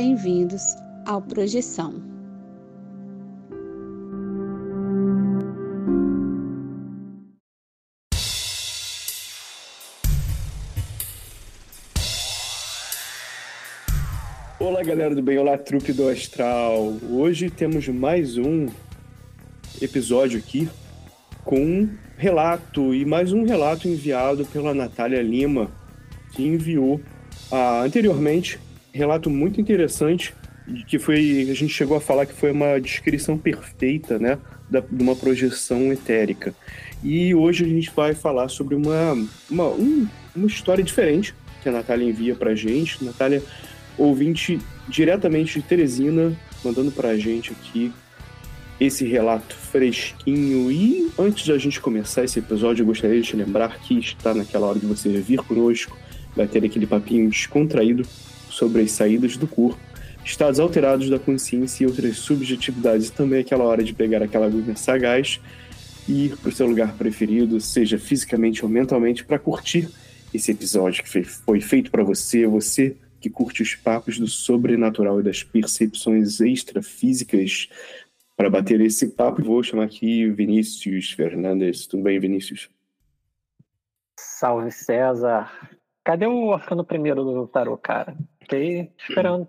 bem-vindos ao Projeção. Olá, galera do bem, olá, trupe do Astral. Hoje temos mais um episódio aqui com um relato e mais um relato enviado pela Natália Lima, que enviou ah, anteriormente relato muito interessante que foi a gente chegou a falar que foi uma descrição perfeita, né, da, de uma projeção etérica. E hoje a gente vai falar sobre uma uma, um, uma história diferente que a Natália envia para gente. Natália, ouvinte diretamente de Teresina, mandando para gente aqui esse relato fresquinho. E antes de a gente começar esse episódio, eu gostaria de te lembrar que está naquela hora de você vir conosco, vai ter aquele papinho descontraído sobre as saídas do corpo, estados alterados da consciência e outras subjetividades. E também aquela hora de pegar aquela agulha sagaz e ir para o seu lugar preferido, seja fisicamente ou mentalmente, para curtir esse episódio que foi feito para você, você que curte os papos do sobrenatural e das percepções extrafísicas. Para bater esse papo, vou chamar aqui Vinícius Fernandes. Tudo bem, Vinícius? Salve, César. Cadê o arcano primeiro do tarô, cara? Fiquei esperando.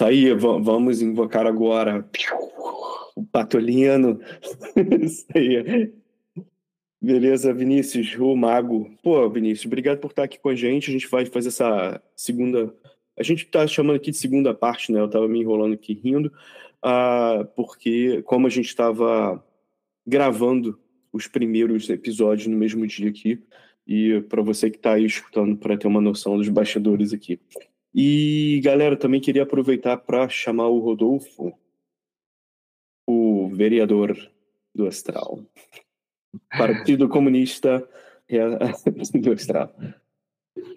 Aí, vamos invocar agora o Patolino. Isso aí. Beleza, Vinícius, o Mago. Pô, Vinícius, obrigado por estar aqui com a gente. A gente vai fazer essa segunda. A gente tá chamando aqui de segunda parte, né? Eu tava me enrolando aqui rindo, uh, porque como a gente estava gravando os primeiros episódios no mesmo dia aqui, e para você que está aí escutando para ter uma noção dos bastidores aqui. E galera, também queria aproveitar para chamar o Rodolfo, o vereador do Astral, Partido Comunista do Astral.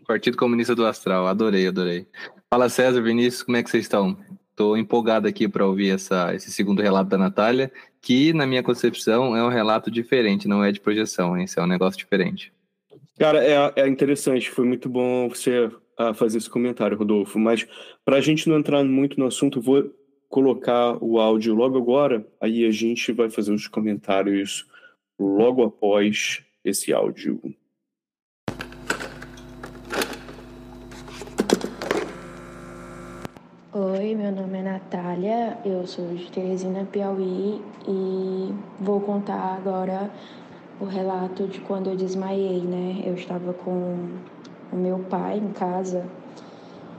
Partido Comunista do Astral, adorei, adorei. Fala César, Vinícius, como é que vocês estão? Estou empolgado aqui para ouvir essa, esse segundo relato da Natália, que, na minha concepção, é um relato diferente, não é de projeção, esse é um negócio diferente. Cara, é, é interessante, foi muito bom você uh, fazer esse comentário, Rodolfo, mas para a gente não entrar muito no assunto, vou colocar o áudio logo agora, aí a gente vai fazer os comentários logo após esse áudio. Oi, meu nome é Natália, eu sou de Teresina, Piauí e vou contar agora o relato de quando eu desmaiei, né? Eu estava com o meu pai em casa.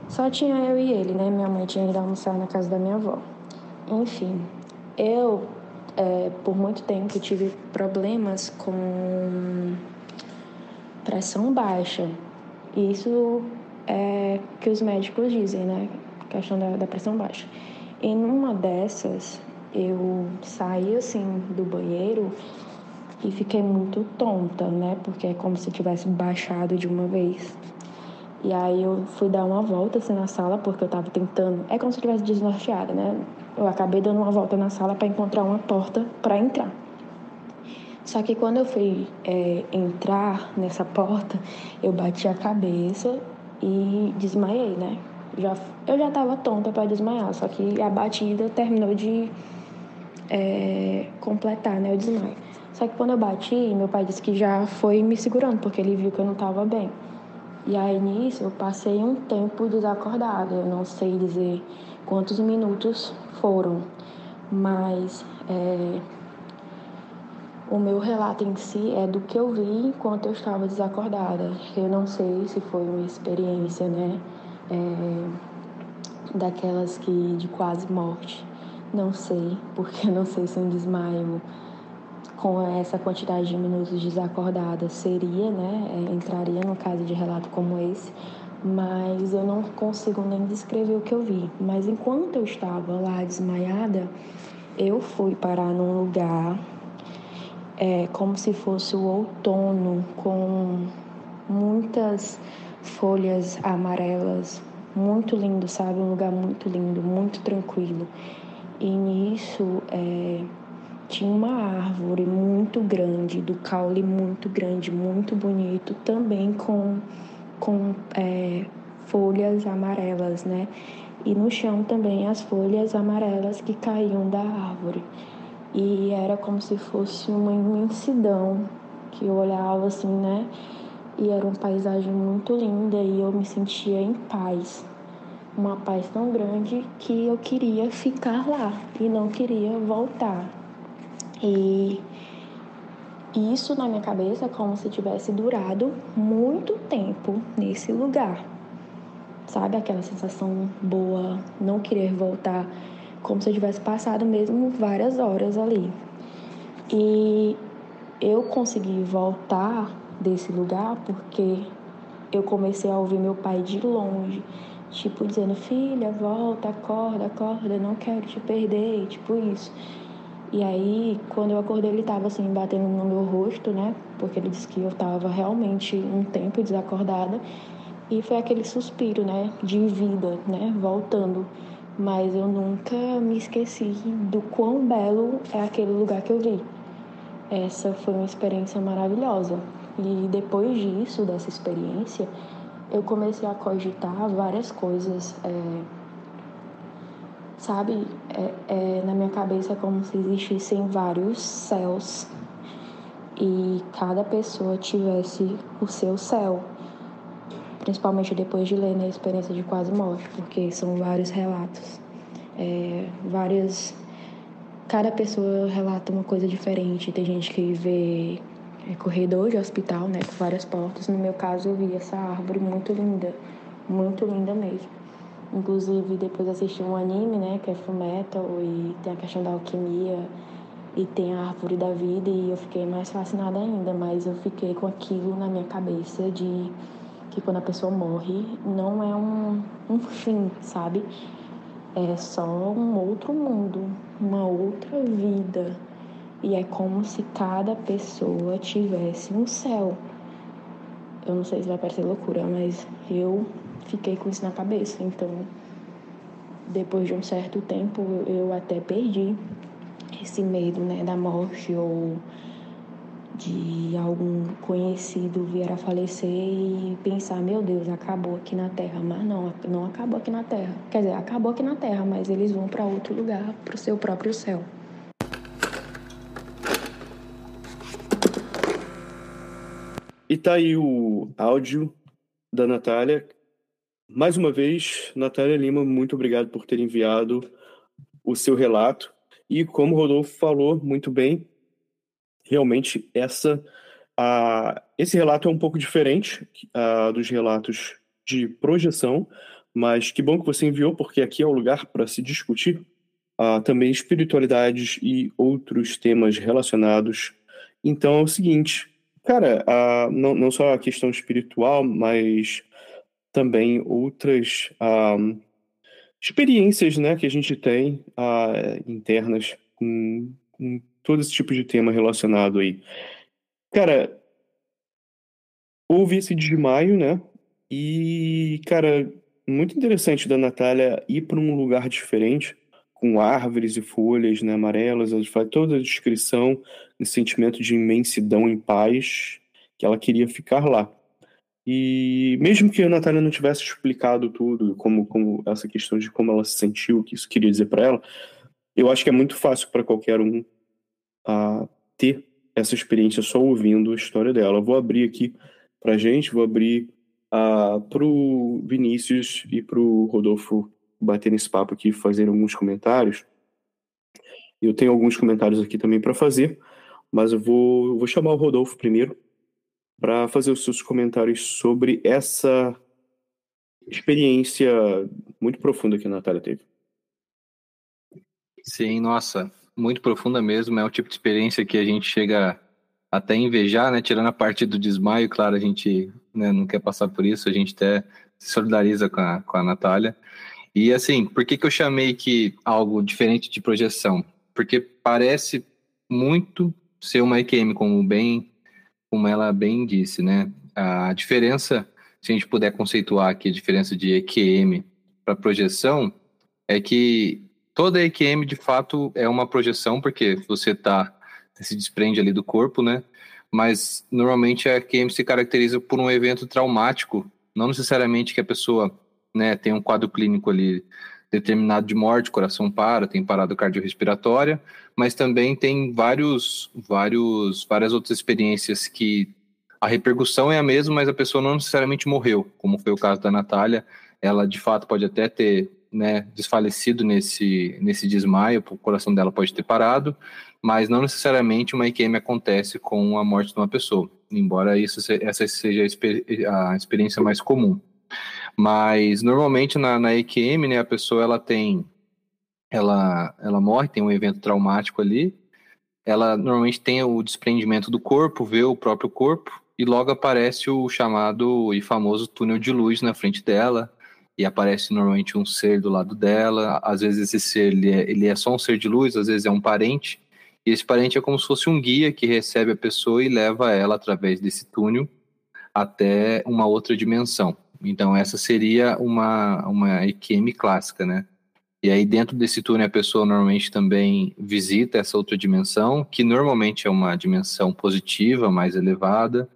Só tinha eu e ele, né? Minha mãe tinha ido almoçar na casa da minha avó. Enfim, eu, é, por muito tempo, tive problemas com pressão baixa. Isso é que os médicos dizem, né? Questão da, da pressão baixa. E numa dessas, eu saí assim do banheiro e fiquei muito tonta, né? Porque é como se tivesse baixado de uma vez. E aí eu fui dar uma volta assim na sala porque eu tava tentando, é como se eu tivesse desnorteada, né? Eu acabei dando uma volta na sala para encontrar uma porta para entrar. Só que quando eu fui é, entrar nessa porta, eu bati a cabeça e desmaiei, né? Já, eu já tava tonta para desmaiar, só que a batida terminou de é, completar, né, o desmaio. Só que quando eu bati, meu pai disse que já foi me segurando, porque ele viu que eu não estava bem. E aí nisso eu passei um tempo desacordada. Eu não sei dizer quantos minutos foram, mas é, o meu relato em si é do que eu vi enquanto eu estava desacordada. Eu não sei se foi uma experiência, né? É, daquelas que de quase morte. Não sei, porque eu não sei se um desmaio com essa quantidade de minutos desacordada seria, né, é, entraria no caso de relato como esse, mas eu não consigo nem descrever o que eu vi. Mas enquanto eu estava lá desmaiada, eu fui parar num lugar é, como se fosse o outono, com muitas folhas amarelas, muito lindo, sabe? Um lugar muito lindo, muito tranquilo. E nisso, é, tinha uma árvore muito grande, do caule muito grande, muito bonito, também com, com é, folhas amarelas, né? e no chão também as folhas amarelas que caíam da árvore. E era como se fosse uma imensidão que eu olhava assim, né? E era uma paisagem muito linda e eu me sentia em paz. Uma paz tão grande que eu queria ficar lá e não queria voltar. E isso na minha cabeça como se tivesse durado muito tempo nesse lugar. Sabe aquela sensação boa, não querer voltar, como se eu tivesse passado mesmo várias horas ali. E eu consegui voltar desse lugar porque eu comecei a ouvir meu pai de longe, tipo dizendo: "Filha, volta, acorda, acorda, não quero te perder", tipo isso. E aí, quando eu acordei, ele tava assim batendo no meu rosto, né? Porque ele disse que eu tava realmente um tempo desacordada. E foi aquele suspiro, né, de vida, né, voltando. Mas eu nunca me esqueci do quão belo é aquele lugar que eu vi. Essa foi uma experiência maravilhosa. E depois disso, dessa experiência, eu comecei a cogitar várias coisas. É, sabe, é, é, na minha cabeça é como se existissem vários céus e cada pessoa tivesse o seu céu. Principalmente depois de ler né, a experiência de quase morte, porque são vários relatos, é, várias cada pessoa relata uma coisa diferente. Tem gente que vê é, corredor de hospital, né, com várias portas. No meu caso, eu vi essa árvore muito linda, muito linda mesmo. Inclusive, depois assisti um anime, né, que é Fullmetal, e tem a questão da alquimia, e tem a árvore da vida, e eu fiquei mais fascinada ainda, mas eu fiquei com aquilo na minha cabeça de que quando a pessoa morre, não é um, um fim, sabe? é só um outro mundo, uma outra vida. E é como se cada pessoa tivesse um céu. Eu não sei se vai parecer loucura, mas eu fiquei com isso na cabeça. Então, depois de um certo tempo, eu até perdi esse medo, né, da morte ou de algum conhecido vir a falecer e pensar, meu Deus, acabou aqui na Terra. Mas não, não acabou aqui na Terra. Quer dizer, acabou aqui na Terra, mas eles vão para outro lugar, para o seu próprio céu. E tá aí o áudio da Natália. Mais uma vez, Natália Lima, muito obrigado por ter enviado o seu relato. E como o Rodolfo falou muito bem, realmente essa uh, esse relato é um pouco diferente uh, dos relatos de projeção, mas que bom que você enviou, porque aqui é o lugar para se discutir uh, também espiritualidades e outros temas relacionados. Então é o seguinte, cara, não, não só a questão espiritual, mas também outras experiências né, que a gente tem internas com, com todo esse tipo de tema relacionado aí. Cara, houve esse desmaio, né? E, cara, muito interessante da Natália ir para um lugar diferente, com árvores e folhas né, amarelas. Ela faz toda a descrição, esse sentimento de imensidão em paz, que ela queria ficar lá. E mesmo que a Natália não tivesse explicado tudo, como, como essa questão de como ela se sentiu, o que isso queria dizer para ela, eu acho que é muito fácil para qualquer um a ter essa experiência só ouvindo a história dela. Eu vou abrir aqui para gente, vou abrir uh, para o Vinícius e para o Rodolfo bater nesse papo aqui, fazer alguns comentários. Eu tenho alguns comentários aqui também para fazer, mas eu vou, eu vou chamar o Rodolfo primeiro para fazer os seus comentários sobre essa experiência muito profunda que a Natália teve. Sim, nossa, muito profunda mesmo. É o tipo de experiência que a gente chega até invejar, né? Tirando a parte do desmaio, claro, a gente né, não quer passar por isso, a gente até se solidariza com a, com a Natália. E assim, por que, que eu chamei que algo diferente de projeção? Porque parece muito ser uma EQM, como bem, como ela bem disse, né? A diferença, se a gente puder conceituar aqui a diferença de EQM para projeção, é que toda EQM de fato é uma projeção, porque você tá se desprende ali do corpo, né? Mas normalmente a EQM se caracteriza por um evento traumático, não necessariamente que a pessoa né, tem um quadro clínico ali determinado de morte, coração para, tem parada cardiorrespiratória, mas também tem vários, vários, várias outras experiências que a repercussão é a mesma, mas a pessoa não necessariamente morreu, como foi o caso da Natália. Ela, de fato, pode até ter né, desfalecido nesse, nesse desmaio, o coração dela pode ter parado, mas não necessariamente uma IQM acontece com a morte de uma pessoa, embora isso essa seja a experiência mais comum. Mas normalmente na, na EQM, né, a pessoa ela tem, ela, ela morre, tem um evento traumático ali, ela normalmente tem o desprendimento do corpo, vê o próprio corpo, e logo aparece o chamado e famoso túnel de luz na frente dela, e aparece normalmente um ser do lado dela, às vezes esse ser ele é, ele é só um ser de luz, às vezes é um parente, e esse parente é como se fosse um guia que recebe a pessoa e leva ela através desse túnel até uma outra dimensão. Então, essa seria uma, uma EQM clássica, né? E aí, dentro desse túnel, a pessoa normalmente também visita essa outra dimensão, que normalmente é uma dimensão positiva, mais elevada,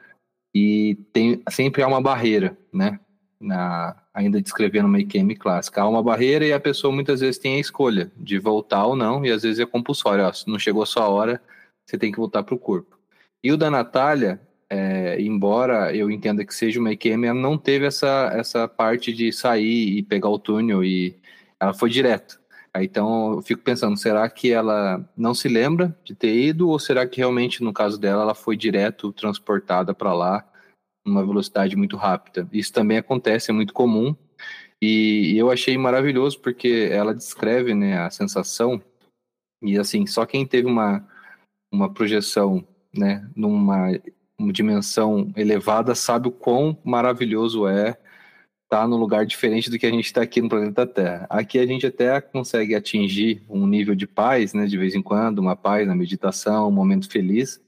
e tem, sempre há uma barreira, né? Na, ainda descrevendo uma EQM clássica. Há uma barreira e a pessoa muitas vezes tem a escolha de voltar ou não, e às vezes é compulsório. Ó, não chegou a sua hora, você tem que voltar para o corpo. E o da Natália, é, embora eu entenda que seja uma EQM, ela não teve essa, essa parte de sair e pegar o túnel e ela foi direto. Então eu fico pensando, será que ela não se lembra de ter ido ou será que realmente no caso dela ela foi direto transportada para lá numa velocidade muito rápida? Isso também acontece, é muito comum e, e eu achei maravilhoso porque ela descreve né, a sensação e assim só quem teve uma uma projeção né, numa uma dimensão elevada sabe o quão maravilhoso é estar tá num lugar diferente do que a gente está aqui no planeta Terra. Aqui a gente até consegue atingir um nível de paz, né, de vez em quando, uma paz na meditação, um momento feliz,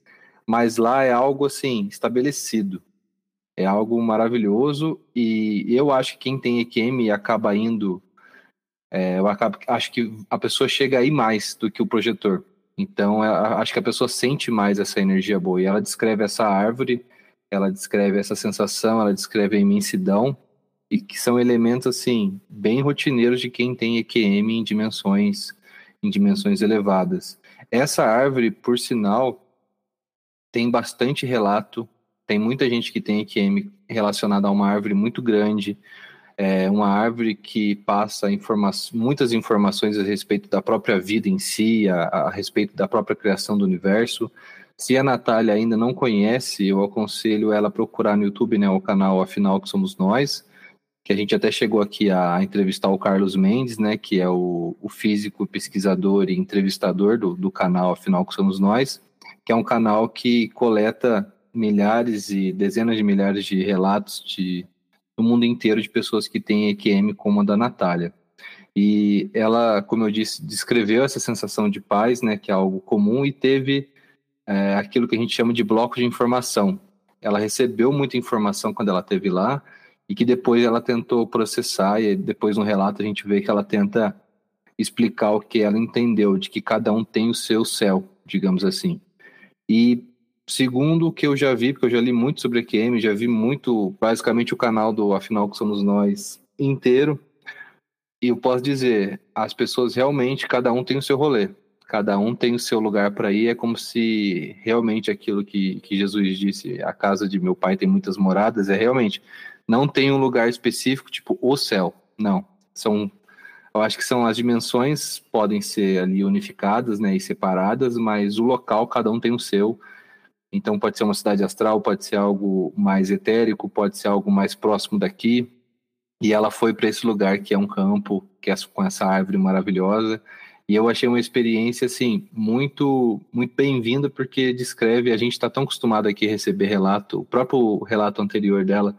mas lá é algo assim estabelecido. É algo maravilhoso e eu acho que quem tem EQM acaba indo, é, eu acabo, acho que a pessoa chega aí mais do que o projetor. Então, acho que a pessoa sente mais essa energia boa. E ela descreve essa árvore, ela descreve essa sensação, ela descreve a imensidão, e que são elementos, assim, bem rotineiros de quem tem EQM em dimensões, em dimensões elevadas. Essa árvore, por sinal, tem bastante relato, tem muita gente que tem EQM relacionada a uma árvore muito grande, é uma árvore que passa informa muitas informações a respeito da própria vida em si, a, a, respeito da própria criação do universo. Se a Natália ainda não conhece, eu aconselho ela a procurar no YouTube né, o canal Afinal Que Somos Nós, que a gente até chegou aqui a entrevistar o Carlos Mendes, né, que é o, o físico, pesquisador e entrevistador do, do canal Afinal Que Somos Nós, que é um canal que coleta milhares e dezenas de milhares de relatos de no mundo inteiro de pessoas que têm EQM como a da Natália. E ela, como eu disse, descreveu essa sensação de paz, né, que é algo comum, e teve é, aquilo que a gente chama de bloco de informação. Ela recebeu muita informação quando ela esteve lá, e que depois ela tentou processar, e depois no relato a gente vê que ela tenta explicar o que ela entendeu, de que cada um tem o seu céu, digamos assim. E Segundo o que eu já vi, porque eu já li muito sobre EQM, já vi muito, basicamente o canal do Afinal que somos nós inteiro. E eu posso dizer, as pessoas realmente, cada um tem o seu rolê, cada um tem o seu lugar para ir. É como se realmente aquilo que, que Jesus disse, a casa de meu pai tem muitas moradas, é realmente, não tem um lugar específico, tipo o céu. Não, são eu acho que são as dimensões podem ser ali unificadas, né, e separadas, mas o local cada um tem o seu. Então pode ser uma cidade astral, pode ser algo mais etérico, pode ser algo mais próximo daqui. E ela foi para esse lugar que é um campo, que é com essa árvore maravilhosa. E eu achei uma experiência assim muito muito bem-vinda porque descreve, a gente está tão acostumado aqui a receber relato, o próprio relato anterior dela,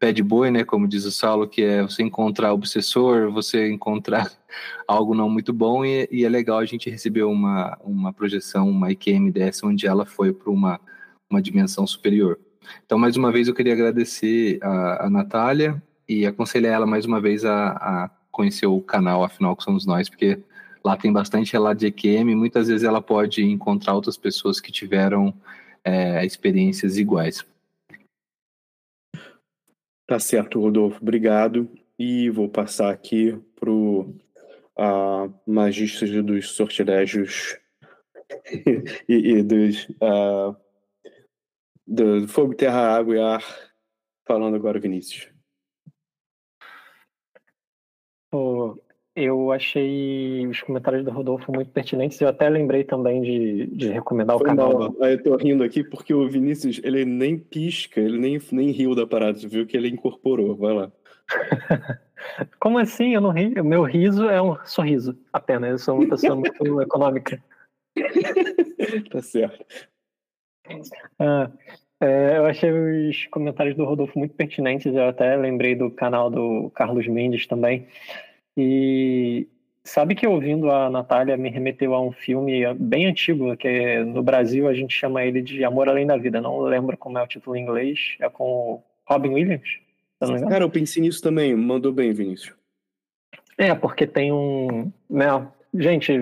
pé de boi, né, como diz o Saulo, que é você encontrar obsessor, você encontrar algo não muito bom, e, e, é legal a gente receber uma, uma projeção, uma IQM dessa, onde ela foi para uma, uma dimensão superior. Então, mais uma vez, eu queria agradecer a, a Natália e aconselhar ela mais uma vez a, a conhecer o canal, afinal, que somos nós, porque lá tem bastante relato de EQM, muitas vezes ela pode encontrar outras pessoas que tiveram é, experiências iguais. Tá certo, Rodolfo, obrigado. E vou passar aqui pro uh, magistas dos sortilégios e, e, dos uh, do fogo, terra, água e ar. Falando agora, Vinícius. Oh, eu achei os comentários do Rodolfo muito pertinentes. Eu até lembrei também de, de recomendar Foi o canal. Mal. Do... Eu tô rindo aqui porque o Vinícius, ele nem pisca, ele nem, nem riu da parada. Você viu que ele incorporou. Vai lá. Como assim? Eu não ri. O meu riso é um sorriso apenas. Eu sou uma pessoa muito econômica. tá certo. Ah, é, eu achei os comentários do Rodolfo muito pertinentes. Eu até lembrei do canal do Carlos Mendes também. E sabe que ouvindo a Natália me remeteu a um filme bem antigo, que é, no Brasil a gente chama ele de Amor Além da Vida. Não lembro como é o título em inglês. É com Robin Williams. Cara, eu pensei nisso também. Mandou bem, Vinícius. É, porque tem um. Né, gente,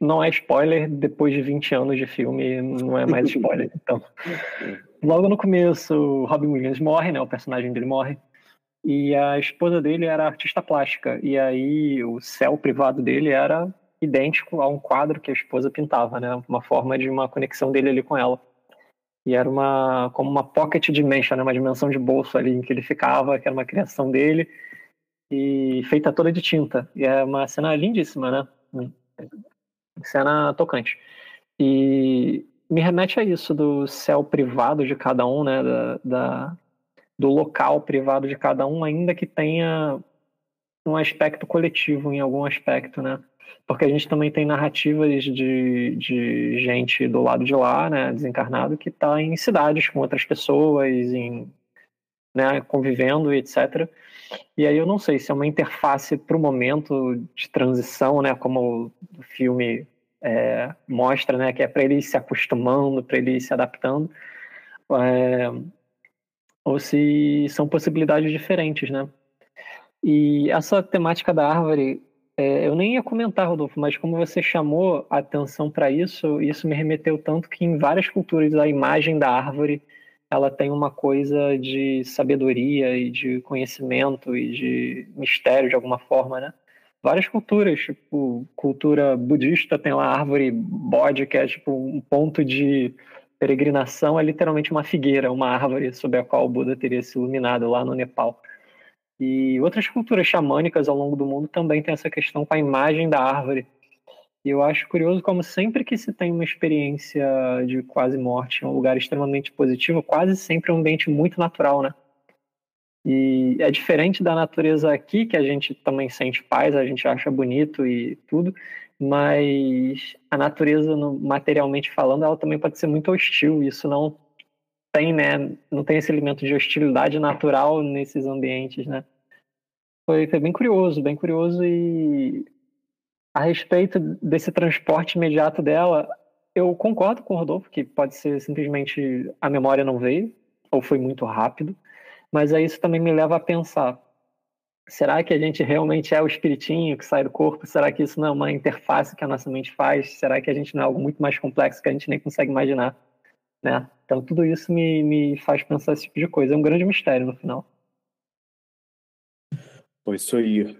não é spoiler, depois de 20 anos de filme, não é mais spoiler. Então, logo no começo, Robin Williams morre, né? O personagem dele morre. E a esposa dele era artista plástica. E aí o céu privado dele era idêntico a um quadro que a esposa pintava, né? Uma forma de uma conexão dele ali com ela. E era uma como uma pocket dimension, né? uma dimensão de bolso ali em que ele ficava, que era uma criação dele e feita toda de tinta. E é uma cena lindíssima, né? Cena tocante. E me remete a isso do céu privado de cada um, né? Da, da, do local privado de cada um, ainda que tenha um aspecto coletivo em algum aspecto, né? porque a gente também tem narrativas de, de gente do lado de lá, né, desencarnado, que está em cidades com outras pessoas, em, né, convivendo e etc. E aí eu não sei se é uma interface para o momento de transição, né, como o filme é, mostra, né, que é para ele ir se acostumando, para ele ir se adaptando, é, ou se são possibilidades diferentes, né. E essa temática da árvore é, eu nem ia comentar, Rodolfo, mas como você chamou a atenção para isso, isso me remeteu tanto que em várias culturas a imagem da árvore ela tem uma coisa de sabedoria e de conhecimento e de mistério de alguma forma, né? Várias culturas, tipo, cultura budista tem lá árvore bode, que é tipo um ponto de peregrinação, é literalmente uma figueira, uma árvore sob a qual o Buda teria se iluminado lá no Nepal. E outras culturas xamânicas ao longo do mundo também tem essa questão com a imagem da árvore. E eu acho curioso como sempre que se tem uma experiência de quase morte em um lugar extremamente positivo, quase sempre é um ambiente muito natural, né? E é diferente da natureza aqui, que a gente também sente paz, a gente acha bonito e tudo, mas a natureza, materialmente falando, ela também pode ser muito hostil. Isso não tem, né? Não tem esse elemento de hostilidade natural nesses ambientes, né? Foi, foi bem curioso, bem curioso e a respeito desse transporte imediato dela, eu concordo com o Rodolfo que pode ser simplesmente a memória não veio ou foi muito rápido, mas aí isso também me leva a pensar: será que a gente realmente é o espiritinho que sai do corpo? Será que isso não é uma interface que a nossa mente faz? Será que a gente não é algo muito mais complexo que a gente nem consegue imaginar? Né? Então tudo isso me, me faz pensar esse tipo de coisa. É um grande mistério no final. Pô, isso aí,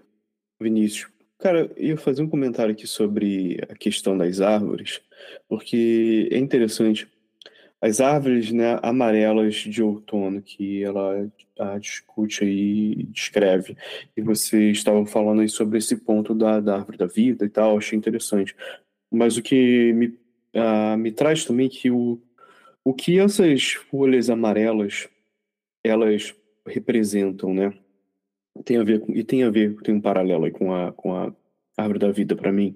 Vinícius. Cara, eu ia fazer um comentário aqui sobre a questão das árvores, porque é interessante. As árvores né, amarelas de outono que ela discute aí, descreve, e vocês estavam falando aí sobre esse ponto da, da árvore da vida e tal, achei interessante. Mas o que me, uh, me traz também que o, o que essas folhas amarelas elas representam, né? Tem a ver com, e tem a ver, tem um paralelo aí com a com a árvore da vida para mim,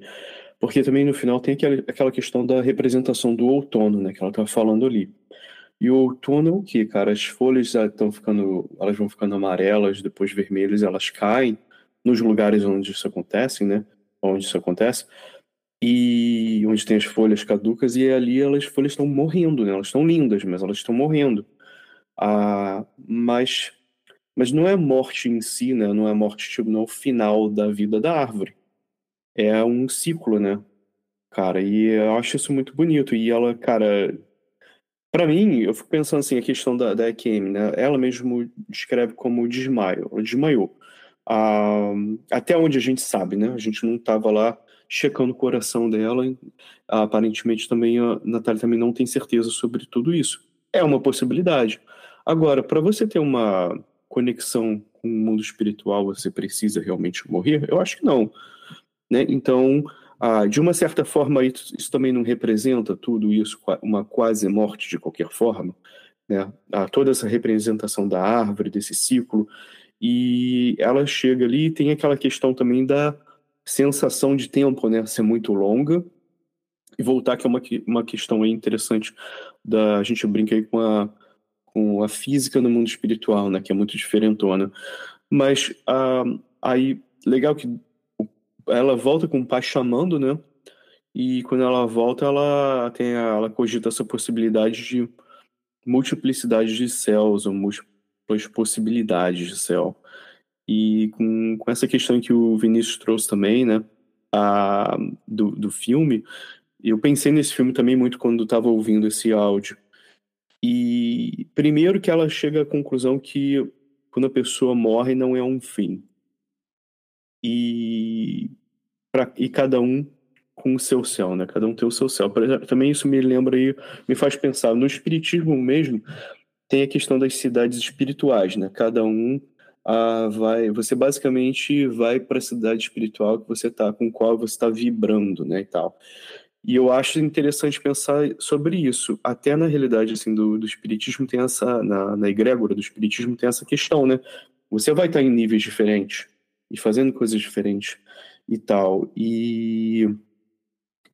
porque também no final tem aquela, questão da representação do outono, né? Que ela tá falando ali. E o outono é o que, cara? As folhas estão ficando, elas vão ficando amarelas, depois vermelhas, elas caem nos lugares onde isso acontece, né? Onde isso acontece e onde tem as folhas caducas e ali elas, as folhas estão morrendo, né? Elas estão lindas, mas elas estão morrendo. Ah, mas mas não é morte em si, né? Não é morte tipo no final da vida da árvore. É um ciclo, né? Cara, e eu acho isso muito bonito. E ela, cara, para mim, eu fico pensando assim, a questão da, da EQM, né? Ela mesmo descreve como desmaio. Ela desmaiou. ah, até onde a gente sabe, né? A gente não estava lá checando o coração dela. Aparentemente também a Natália também não tem certeza sobre tudo isso. É uma possibilidade. Agora, para você ter uma conexão com o mundo espiritual, você precisa realmente morrer? Eu acho que não. Né? Então, ah, de uma certa forma, isso, isso, também não representa tudo isso, uma quase morte de qualquer forma. Né? Ah, toda essa representação da árvore, desse ciclo, e ela chega ali e tem aquela questão também da sensação de tempo, né, ser muito longa, e voltar que é uma, uma questão aí interessante da a gente brinca aí com a, com a física no mundo espiritual, né, que é muito diferentona. Mas ah, aí legal que ela volta com o pai chamando, né? E quando ela volta, ela tem a, ela cogita essa possibilidade de multiplicidade de céus ou múltiplas possibilidades de céu. E com, com essa questão que o Vinícius trouxe também, né, a, do, do filme, eu pensei nesse filme também muito quando estava ouvindo esse áudio. E primeiro que ela chega à conclusão que quando a pessoa morre não é um fim. E, e cada um com o seu céu, né? Cada um tem o seu céu. Também isso me lembra e me faz pensar no espiritismo mesmo. Tem a questão das cidades espirituais, né? Cada um ah, vai, você basicamente vai para a cidade espiritual que você tá, com qual você está vibrando, né, e tal. E eu acho interessante pensar sobre isso. Até na realidade assim do, do espiritismo tem essa na, na egrégora do espiritismo tem essa questão, né? Você vai estar em níveis diferentes e fazendo coisas diferentes e tal. E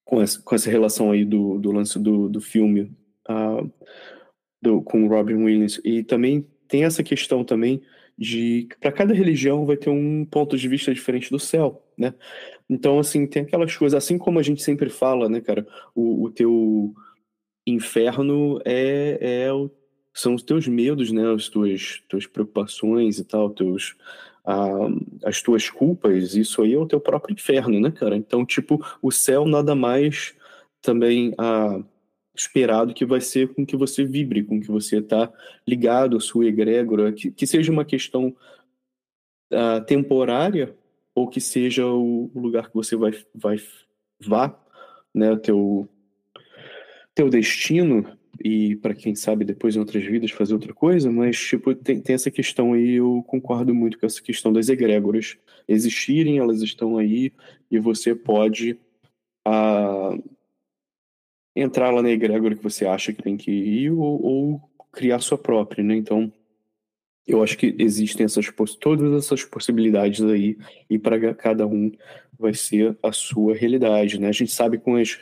com essa, com essa relação aí do, do lance do, do filme uh, do, com Robin Williams. E também tem essa questão também de para cada religião vai ter um ponto de vista diferente do céu, né? Então, assim, tem aquelas coisas, assim como a gente sempre fala, né, cara, o, o teu inferno é, é o, são os teus medos, né, as tuas, tuas preocupações e tal, teus, ah, as tuas culpas, isso aí é o teu próprio inferno, né, cara? Então, tipo, o céu nada mais também ah, esperado que vai ser com que você vibre, com que você está ligado à sua egrégora, que, que seja uma questão uh, temporária ou que seja o, o, lugar que você vai, vai vá, né, o teu, teu destino e para quem sabe depois em outras vidas fazer outra coisa, mas tipo tem, tem essa questão aí, eu concordo muito com essa questão das egrégoras existirem, elas estão aí e você pode uh, entrar lá na egrégora que você acha que tem que ir ou, ou criar sua própria, né? Então, eu acho que existem essas todas essas possibilidades aí e para cada um vai ser a sua realidade, né? A gente sabe com as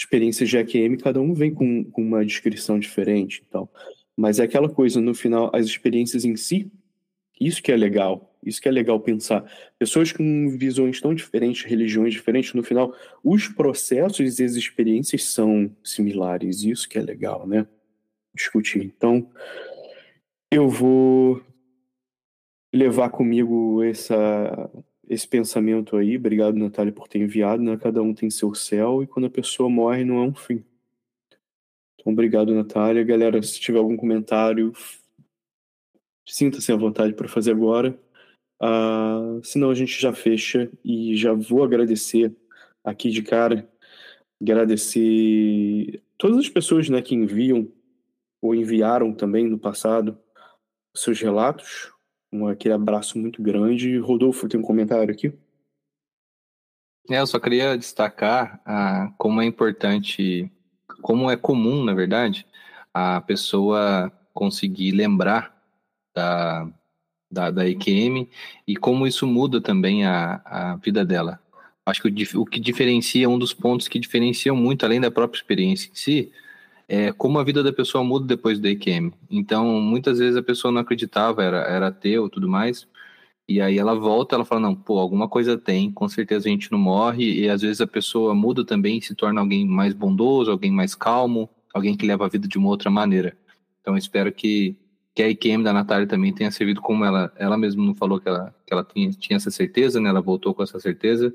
experiências de AQM, cada um vem com, com uma descrição diferente e tal. Mas é aquela coisa, no final, as experiências em si, isso que é legal. Isso que é legal pensar. Pessoas com visões tão diferentes, religiões diferentes, no final, os processos e as experiências são similares. Isso que é legal, né? Discutir. Então, eu vou levar comigo essa, esse pensamento aí. Obrigado, Natália, por ter enviado. Né? Cada um tem seu céu e quando a pessoa morre, não é um fim. Então, obrigado, Natália. Galera, se tiver algum comentário, sinta-se à vontade para fazer agora. Uh, senão a gente já fecha e já vou agradecer aqui de cara, agradecer todas as pessoas né, que enviam ou enviaram também no passado seus relatos. Um, aquele abraço muito grande. Rodolfo, tem um comentário aqui? É, eu só queria destacar ah, como é importante, como é comum, na verdade, a pessoa conseguir lembrar da, da, da EQM e como isso muda também a, a vida dela. Acho que o, o que diferencia, um dos pontos que diferenciam muito, além da própria experiência em si, é como a vida da pessoa muda depois da EQM. Então, muitas vezes a pessoa não acreditava, era, era ateu tudo mais, e aí ela volta, ela fala, não, pô, alguma coisa tem, com certeza a gente não morre, e às vezes a pessoa muda também, se torna alguém mais bondoso, alguém mais calmo, alguém que leva a vida de uma outra maneira. Então, espero que que a IQM da Natália também tenha servido como ela, ela mesma não falou que ela, que ela tinha, tinha essa certeza, né? Ela voltou com essa certeza.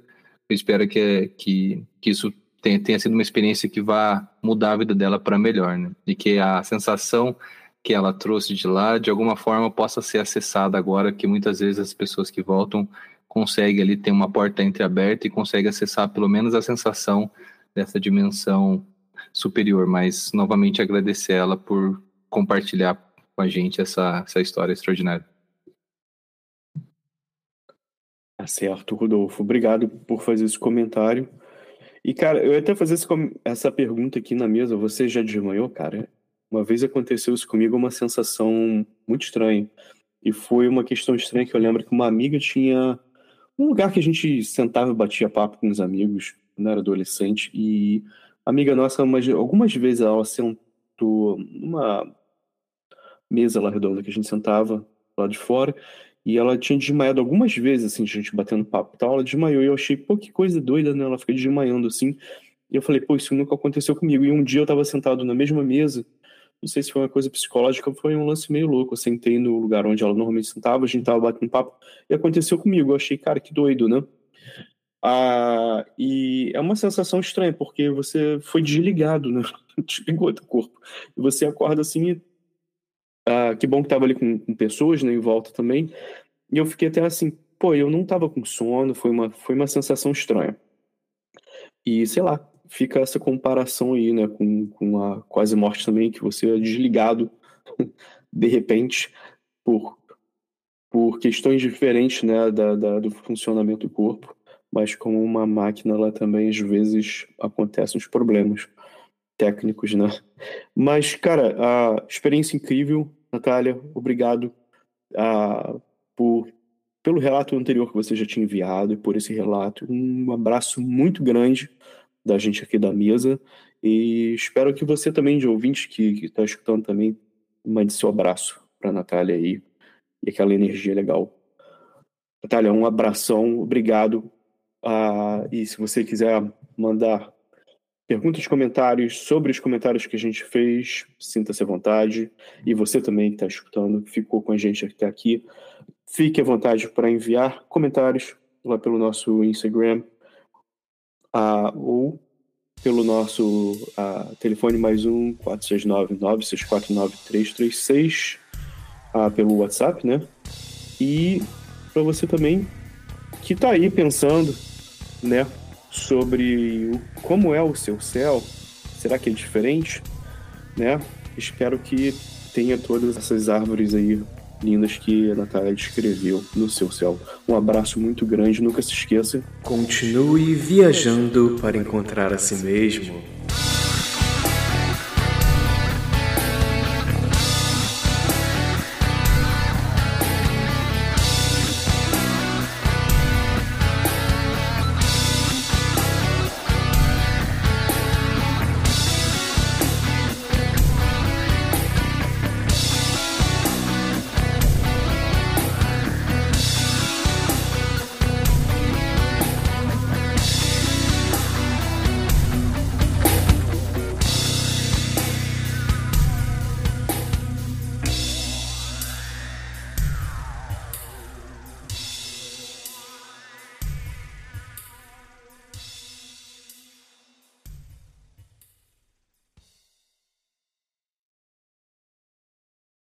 Eu espero que, que, que isso tenha, tenha sido uma experiência que vá mudar a vida dela para melhor, né? E que a sensação que ela trouxe de lá, de alguma forma possa ser acessada agora, que muitas vezes as pessoas que voltam conseguem ali ter uma porta entreaberta e conseguem acessar pelo menos a sensação dessa dimensão superior. Mas, novamente, agradecer ela por compartilhar com a gente essa, essa história extraordinária. Tá certo, Rodolfo. Obrigado por fazer esse comentário. E, cara, eu ia até fazer essa pergunta aqui na mesa. Você já desmanhou, cara? Uma vez aconteceu isso comigo, uma sensação muito estranha. E foi uma questão estranha que eu lembro que uma amiga tinha um lugar que a gente sentava e batia papo com os amigos quando era adolescente. E a amiga nossa, algumas vezes ela sentou numa mesa lá redonda que a gente sentava lá de fora. E ela tinha desmaiado algumas vezes, assim, a gente batendo papo e tal. Ela desmaiou e eu achei, pô, que coisa doida, né? Ela fica desmaiando assim. E eu falei, pô, isso nunca aconteceu comigo. E um dia eu tava sentado na mesma mesa, não sei se foi uma coisa psicológica, foi um lance meio louco. Eu sentei no lugar onde ela normalmente sentava, a gente tava batendo papo, e aconteceu comigo. Eu achei, cara, que doido, né? Ah, e é uma sensação estranha, porque você foi desligado, né? Desligou teu corpo. E você acorda assim e ah, que bom que tava ali com, com, pessoas, né, em volta também. E eu fiquei até assim, pô, eu não tava com sono, foi uma, foi uma sensação estranha. E, sei lá, fica essa comparação aí, né, com, com a quase morte também, que você é desligado de repente por, por questões diferentes, né, da, da, do funcionamento do corpo, mas como uma máquina, ela também, às vezes, acontecem os problemas técnicos, né? Mas, cara, a experiência incrível, Natália, obrigado uh, por, pelo relato anterior que você já tinha enviado e por esse relato. Um abraço muito grande da gente aqui da mesa e espero que você também, de ouvinte que está escutando também, mande seu abraço para Natália aí e aquela energia legal. Natália, um abração, obrigado. Uh, e se você quiser mandar perguntas, comentários sobre os comentários que a gente fez, sinta-se à vontade. E você também que está escutando, ficou com a gente até aqui, fique à vontade para enviar comentários lá pelo nosso Instagram uh, ou pelo nosso uh, telefone mais um 469-9649-336 uh, pelo WhatsApp, né? E para você também que está aí pensando, né? Sobre o, como é o seu céu. Será que é diferente? Né? Espero que tenha todas essas árvores aí lindas que a Natália descreveu no seu céu. Um abraço muito grande, nunca se esqueça. Continue viajando para encontrar a si mesmo.